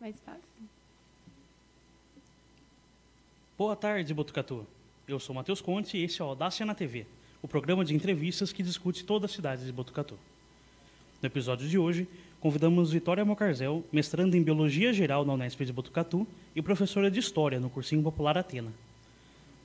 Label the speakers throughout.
Speaker 1: mais fácil.
Speaker 2: Boa tarde, Botucatu. Eu sou Matheus Conte e esse é o Audácia na TV, o programa de entrevistas que discute toda a cidade de Botucatu. No episódio de hoje, convidamos Vitória Mocarzel, mestranda em Biologia Geral na Unesp de Botucatu e professora de História no Cursinho Popular Atena.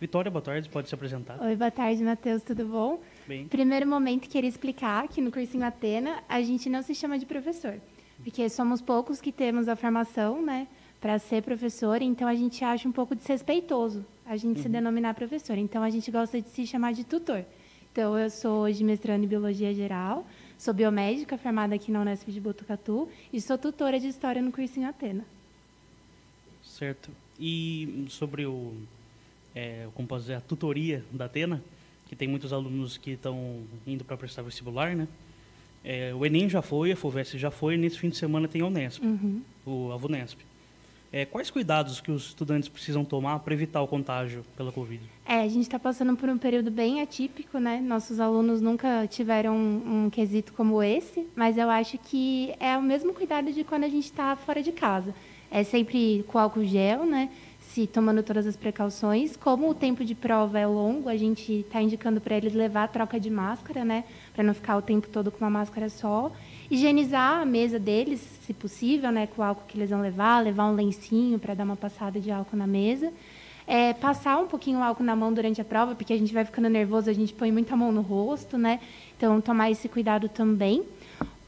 Speaker 2: Vitória, boa tarde, pode se apresentar.
Speaker 1: Oi, boa tarde, Matheus, tudo bom?
Speaker 2: Bem.
Speaker 1: Primeiro momento, queria explicar que no Cursinho Atena a gente não se chama de professor, porque somos poucos que temos a formação, né, para ser professor, então a gente acha um pouco desrespeitoso a gente se denominar professor. Então a gente gosta de se chamar de tutor. Então eu sou hoje mestrando em Biologia Geral, sou biomédica formada aqui na Unesp de Botucatu e sou tutora de História no Cursinho Atena.
Speaker 2: Certo. E sobre o, é, como posso dizer, a tutoria da Atena, que tem muitos alunos que estão indo para prestar vestibular, né? É, o Enem já foi, a FUVEST já foi, e nesse fim de semana tem a Unesp,
Speaker 1: Uhum.
Speaker 2: o, a VUNESP. É, quais cuidados que os estudantes precisam tomar para evitar o contágio pela Covid?
Speaker 1: É, a gente está passando por um período bem atípico, né? Nossos alunos nunca tiveram um, um quesito como esse, mas eu acho que é o mesmo cuidado de quando a gente está fora de casa. É sempre com álcool gel, né? Se tomando todas as precauções. Como o tempo de prova é longo, a gente está indicando para eles levar a troca de máscara, né? Para não ficar o tempo todo com uma máscara só. Higienizar a mesa deles, se possível, né? Com o álcool que eles vão levar, levar um lencinho para dar uma passada de álcool na mesa. É, passar um pouquinho o álcool na mão durante a prova, porque a gente vai ficando nervoso, a gente põe muita mão no rosto, né? Então, tomar esse cuidado também.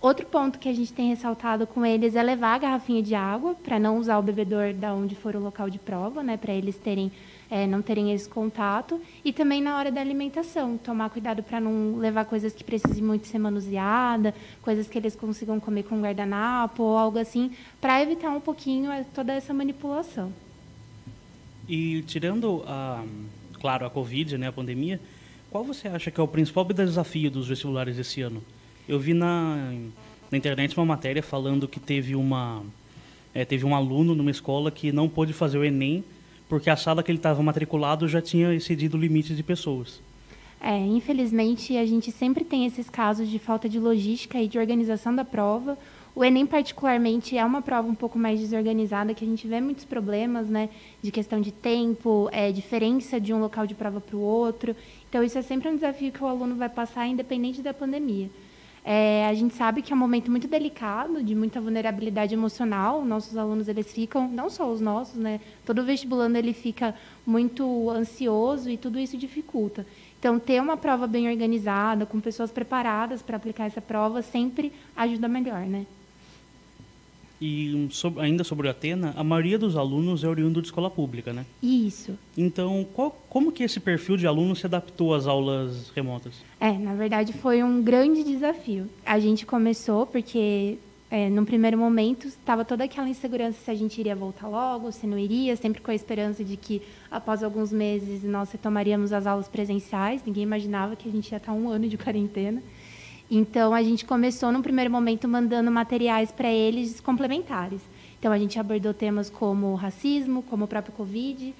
Speaker 1: Outro ponto que a gente tem ressaltado com eles é levar a garrafinha de água, para não usar o bebedor da onde for o local de prova, né? Para eles terem, é, não terem esse contato. E também na hora da alimentação, tomar cuidado para não levar coisas que precisem muito ser manuseada, coisas que eles consigam comer com guardanapo ou algo assim, para evitar um pouquinho é, toda essa manipulação.
Speaker 2: E tirando a, claro, a Covid, né, a pandemia, qual você acha que é o principal desafio dos vestibulares esse ano? Eu vi na, na internet uma matéria falando que teve uma é, teve um aluno numa escola que não pôde fazer o Enem porque a sala que ele estava matriculado já tinha excedido o limite de pessoas.
Speaker 1: É, infelizmente, a gente sempre tem esses casos de falta de logística e de organização da prova. O Enem, particularmente, é uma prova um pouco mais desorganizada, que a gente vê muitos problemas, né, de questão de tempo, é, diferença de um local de prova para o outro. Então, isso é sempre um desafio que o aluno vai passar, independente da pandemia. É, a gente sabe que é um momento muito delicado, de muita vulnerabilidade emocional. Nossos alunos, eles ficam, não só os nossos, né? Todo vestibulando, ele fica muito ansioso e tudo isso dificulta. Então, ter uma prova bem organizada, com pessoas preparadas para aplicar essa prova, sempre ajuda melhor, né?
Speaker 2: E um, so- ainda sobre o Atena, a maioria dos alunos é oriundo de escola pública, né?
Speaker 1: Isso.
Speaker 2: Então, qual, como que esse perfil de aluno se adaptou às aulas remotas?
Speaker 1: É, na verdade foi um grande desafio. A gente começou porque, é, num primeiro momento, estava toda aquela insegurança se a gente iria voltar logo, se não iria, sempre com a esperança de que, após alguns meses, nós retomaríamos as aulas presenciais. Ninguém imaginava que a gente ia estar um ano de quarentena. Então, a gente começou, num primeiro momento, mandando materiais para eles complementares. Então, a gente abordou temas como racismo, como o próprio Covid,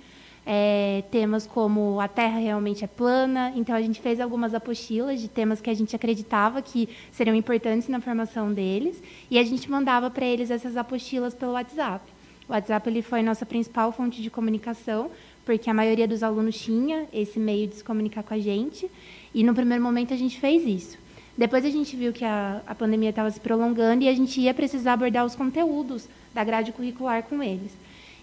Speaker 1: é, temas como a Terra realmente é plana. Então, a gente fez algumas apostilas de temas que a gente acreditava que seriam importantes na formação deles, e a gente mandava para eles essas apostilas pelo WhatsApp. O WhatsApp ele foi nossa principal fonte de comunicação, porque a maioria dos alunos tinha esse meio de se comunicar com a gente, e no primeiro momento a gente fez isso. Depois a gente viu que a, a pandemia estava se prolongando e a gente ia precisar abordar os conteúdos da grade curricular com eles.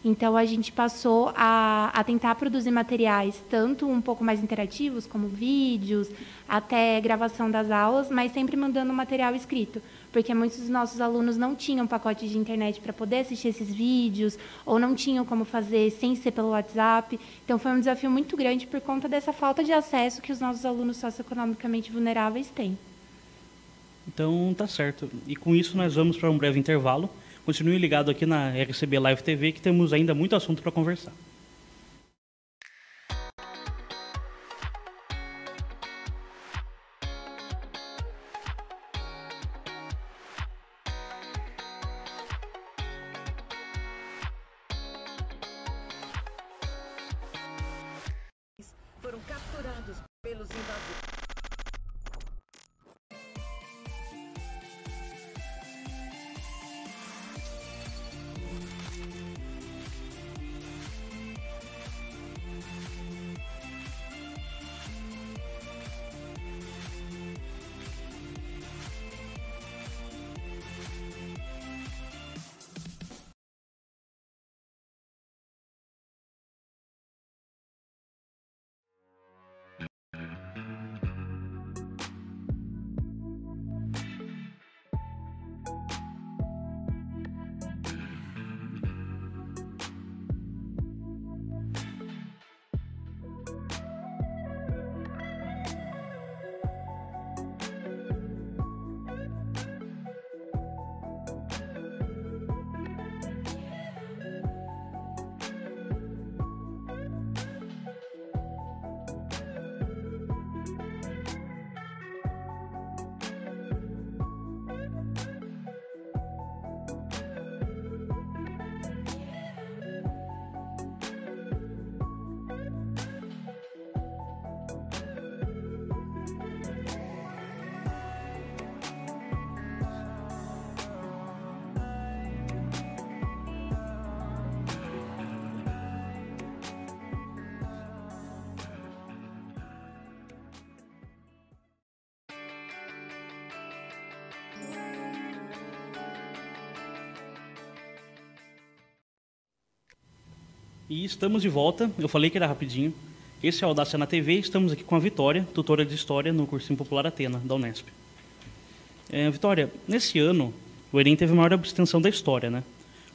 Speaker 1: Então, a gente passou a, a tentar produzir materiais, tanto um pouco mais interativos, como vídeos, até gravação das aulas, mas sempre mandando material escrito, porque muitos dos nossos alunos não tinham pacote de internet para poder assistir esses vídeos, ou não tinham como fazer sem ser pelo WhatsApp. Então, foi um desafio muito grande por conta dessa falta de acesso que os nossos alunos socioeconomicamente vulneráveis têm.
Speaker 2: Então, tá certo. E com isso, nós vamos para um breve intervalo. Continue ligado aqui na RCB Live TV, que temos ainda muito assunto para conversar.
Speaker 3: foram capturados pelos invasores.
Speaker 2: E estamos de volta. Eu falei que era rapidinho. Esse é o Audácia na TV. Estamos aqui com a Vitória, tutora de História no Cursinho Popular Atena, da Unesp. É, Vitória, nesse ano, o Enem teve a maior abstenção da história, né?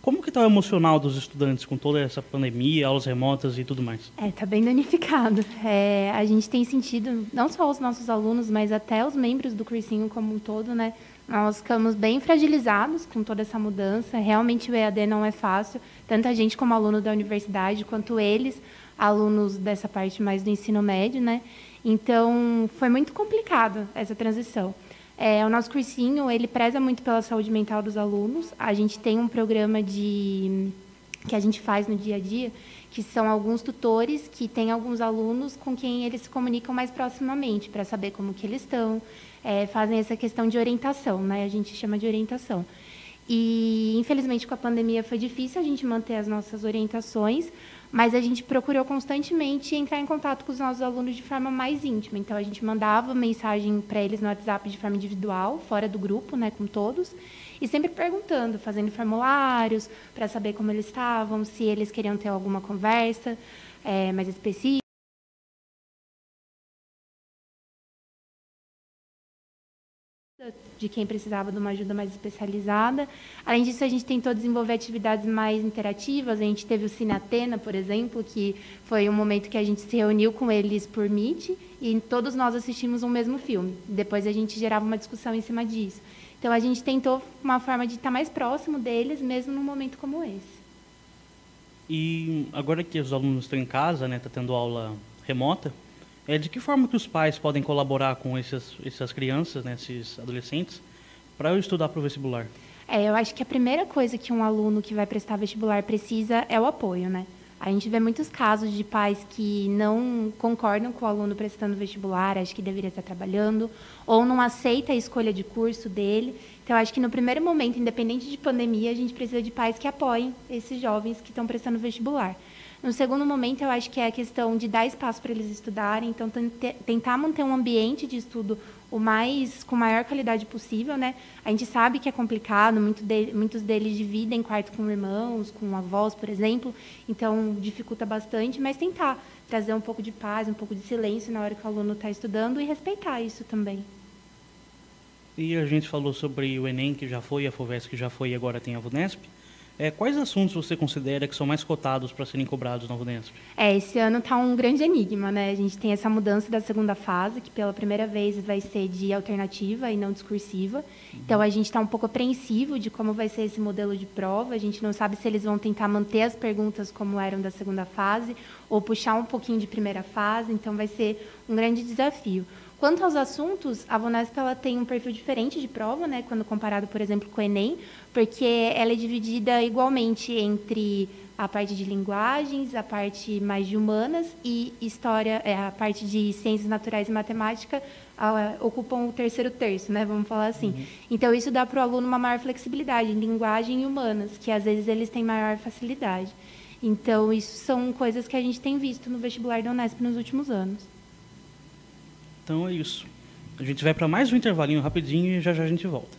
Speaker 2: Como que está o emocional dos estudantes com toda essa pandemia, aulas remotas e tudo mais?
Speaker 1: É, tá bem danificado. É, a gente tem sentido, não só os nossos alunos, mas até os membros do cursinho como um todo, né? Nós ficamos bem fragilizados com toda essa mudança. Realmente o EAD não é fácil, tanto a gente como aluno da universidade, quanto eles, alunos dessa parte mais do ensino médio, né? Então, foi muito complicado essa transição. É, o nosso cursinho, ele preza muito pela saúde mental dos alunos. A gente tem um programa de que a gente faz no dia a dia, que são alguns tutores que têm alguns alunos com quem eles se comunicam mais proximamente para saber como que eles estão, é, fazem essa questão de orientação, né? A gente chama de orientação. E infelizmente com a pandemia foi difícil a gente manter as nossas orientações, mas a gente procurou constantemente entrar em contato com os nossos alunos de forma mais íntima. Então, a gente mandava mensagem para eles no WhatsApp de forma individual, fora do grupo, né, com todos, e sempre perguntando, fazendo formulários para saber como eles estavam, se eles queriam ter alguma conversa é, mais específica. de quem precisava de uma ajuda mais especializada. Além disso, a gente tentou desenvolver atividades mais interativas. A gente teve o Cine Atena, por exemplo, que foi um momento que a gente se reuniu com eles por Meet e todos nós assistimos um mesmo filme. Depois a gente gerava uma discussão em cima disso. Então a gente tentou uma forma de estar mais próximo deles, mesmo num momento como esse.
Speaker 2: E agora que os alunos estão em casa, né, tá tendo aula remota, é, de que forma que os pais podem colaborar com esses, essas crianças, né, esses adolescentes, para eu estudar para o vestibular?
Speaker 1: É, eu acho que a primeira coisa que um aluno que vai prestar vestibular precisa é o apoio, né? A gente vê muitos casos de pais que não concordam com o aluno prestando vestibular, acho que deveria estar trabalhando, ou não aceita a escolha de curso dele. Então, acho que no primeiro momento, independente de pandemia, a gente precisa de pais que apoiem esses jovens que estão prestando vestibular. No segundo momento, eu acho que é a questão de dar espaço para eles estudarem, então tentar manter um ambiente de estudo o mais com maior qualidade possível, né? A gente sabe que é complicado, muito de, muitos deles dividem quarto com irmãos, com avós, por exemplo, então dificulta bastante, mas tentar trazer um pouco de paz, um pouco de silêncio na hora que o aluno está estudando e respeitar isso também.
Speaker 2: E a gente falou sobre o Enem, que já foi, a FUVEST, que já foi e agora tem a VUNESP. É, quais assuntos você considera que são mais cotados para serem cobrados na Unesp?
Speaker 1: É, esse ano está um grande enigma, né? A gente tem essa mudança da segunda fase, que pela primeira vez vai ser de alternativa e não discursiva. Uhum. Então a gente está um pouco apreensivo de como vai ser esse modelo de prova. A gente não sabe se eles vão tentar manter as perguntas como eram da segunda fase ou puxar um pouquinho de primeira fase. Então vai ser um grande desafio. Quanto aos assuntos, a Vunesp ela tem um perfil diferente de prova, né, quando comparado, por exemplo, com o Enem, porque ela é dividida igualmente entre a parte de linguagens, a parte mais de humanas e história, é, a parte de ciências naturais e matemática ocupam o terceiro terço, né? Vamos falar assim. Uhum. Então isso dá para o aluno uma maior flexibilidade em linguagem e humanas, que às vezes eles têm maior facilidade. Então isso são coisas que a gente tem visto no vestibular da Unesp nos últimos anos.
Speaker 2: Então é isso. A gente vai para mais um intervalinho rapidinho e já já a gente volta.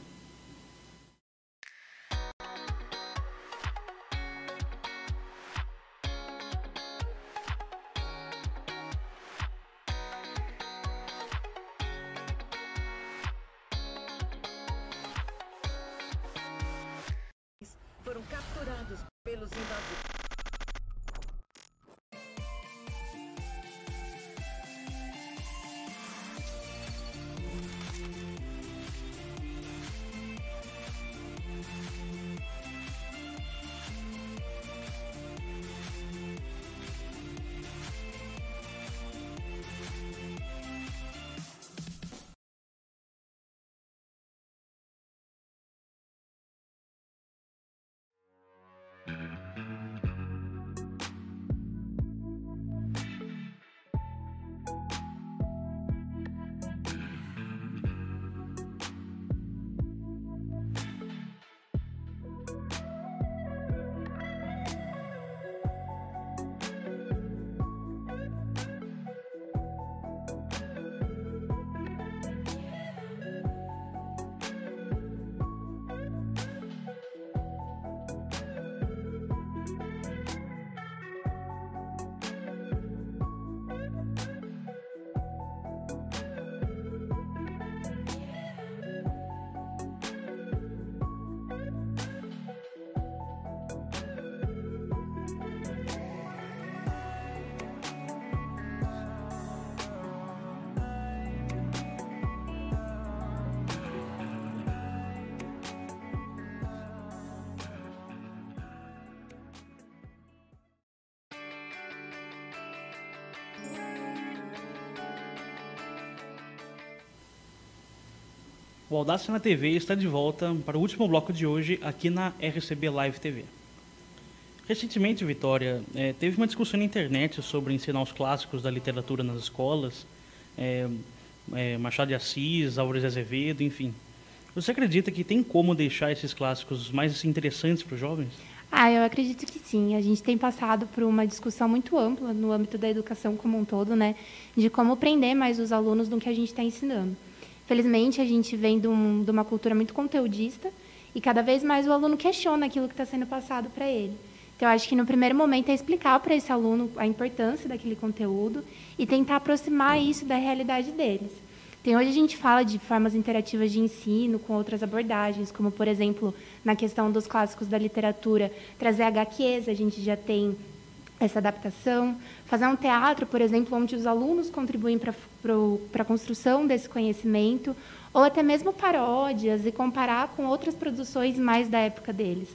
Speaker 2: O Audácia na TV está de volta para o último bloco de hoje aqui na RCB Live TV. Recentemente, Vitória, é, teve uma discussão na internet sobre ensinar os clássicos da literatura nas escolas, é, é, Machado de Assis, Álvares de Azevedo, enfim. Você acredita que tem como deixar esses clássicos mais interessantes para os jovens?
Speaker 1: Ah, eu acredito que sim. A gente tem passado por uma discussão muito ampla no âmbito da educação como um todo, né, de como prender mais os alunos no que a gente está ensinando. Felizmente, a gente vem de, um, de uma cultura muito conteudista e cada vez mais o aluno questiona aquilo que está sendo passado para ele. Então, acho que no primeiro momento é explicar para esse aluno a importância daquele conteúdo e tentar aproximar isso da realidade deles. Hoje a gente fala de formas interativas de ensino com outras abordagens, como por exemplo na questão dos clássicos da literatura, trazer HQs, a gente já tem essa adaptação, fazer um teatro, por exemplo, onde os alunos contribuem para a construção desse conhecimento, ou até mesmo paródias e comparar com outras produções mais da época deles.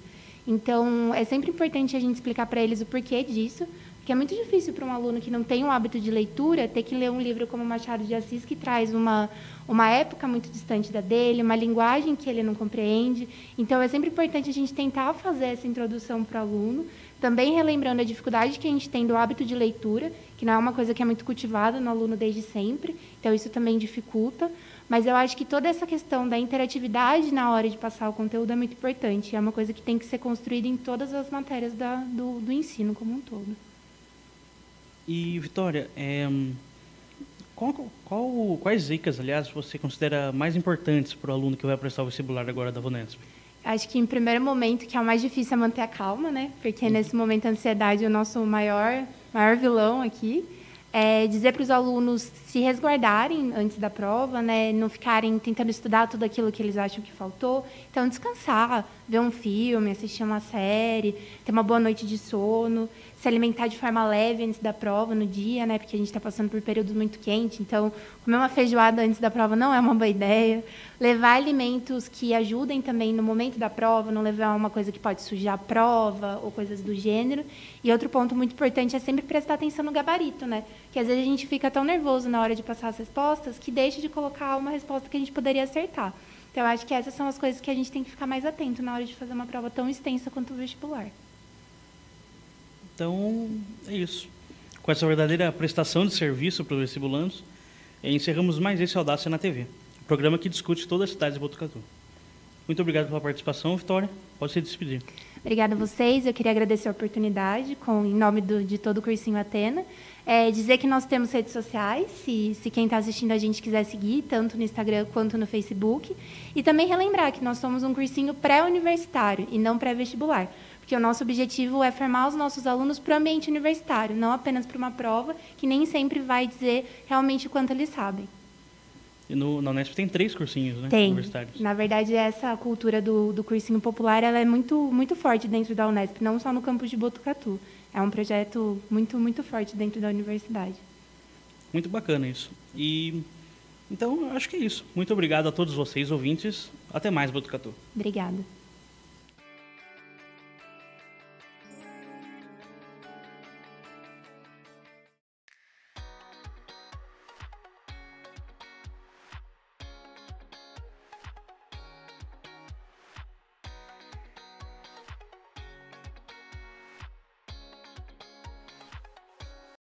Speaker 1: Então, é sempre importante a gente explicar para eles o porquê disso, é muito difícil para um aluno que não tem um hábito de leitura ter que ler um livro como Machado de Assis, que traz uma, uma época muito distante da dele, uma linguagem que ele não compreende. Então, é sempre importante a gente tentar fazer essa introdução para o aluno, também relembrando a dificuldade que a gente tem do hábito de leitura, que não é uma coisa que é muito cultivada no aluno desde sempre, então isso também dificulta. Mas eu acho que toda essa questão da interatividade na hora de passar o conteúdo é muito importante. É uma coisa que tem que ser construída em todas as matérias da, do, do ensino como um todo.
Speaker 2: E, Vitória, é, qual, qual, quais dicas, aliás, você considera mais importantes para o aluno que vai prestar o vestibular agora da Vunesp?
Speaker 1: Acho que, em primeiro momento, que é o mais difícil é manter a calma, né? Porque, uhum. nesse momento, a ansiedade é o nosso maior, maior vilão aqui. É dizer para os alunos se resguardarem antes da prova, né? não ficarem tentando estudar tudo aquilo que eles acham que faltou. Então, descansar, ver um filme, assistir uma série, ter uma boa noite de sono se alimentar de forma leve antes da prova, no dia, né? Porque a gente está passando por períodos muito quentes, então comer uma feijoada antes da prova não é uma boa ideia. Levar alimentos que ajudem também no momento da prova, não levar uma coisa que pode sujar a prova ou coisas do gênero. E outro ponto muito importante é sempre prestar atenção no gabarito, né? Que às vezes a gente fica tão nervoso na hora de passar as respostas que deixa de colocar uma resposta que a gente poderia acertar. Então, acho que essas são as coisas que a gente tem que ficar mais atento na hora de fazer uma prova tão extensa quanto o vestibular.
Speaker 2: Então, é isso. Com essa verdadeira prestação de serviço para os vestibulandos, encerramos mais esse Audácia na TV, programa que discute toda a cidade de Botucatu. Muito obrigado pela participação, Vitória. Pode se despedir.
Speaker 1: Obrigada a vocês. Eu queria agradecer a oportunidade, com, em nome do, de todo o Cursinho Atena. É, dizer que nós temos redes sociais, se, se quem está assistindo a gente quiser seguir, tanto no Instagram quanto no Facebook. E também relembrar que nós somos um cursinho pré-universitário e não pré-vestibular porque o nosso objetivo é formar os nossos alunos para o ambiente universitário, não apenas para uma prova que nem sempre vai dizer realmente o quanto eles sabem.
Speaker 2: E no, na Unesp tem três cursinhos, né?
Speaker 1: Tem. Universitários. Na verdade, essa cultura do, do cursinho popular ela é muito, muito forte dentro da Unesp, não só no campus de Botucatu. É um projeto muito, muito forte dentro da universidade.
Speaker 2: Muito bacana isso. E então, acho que é isso. Muito obrigado a todos vocês, ouvintes. Até mais, Botucatu.
Speaker 1: Obrigada.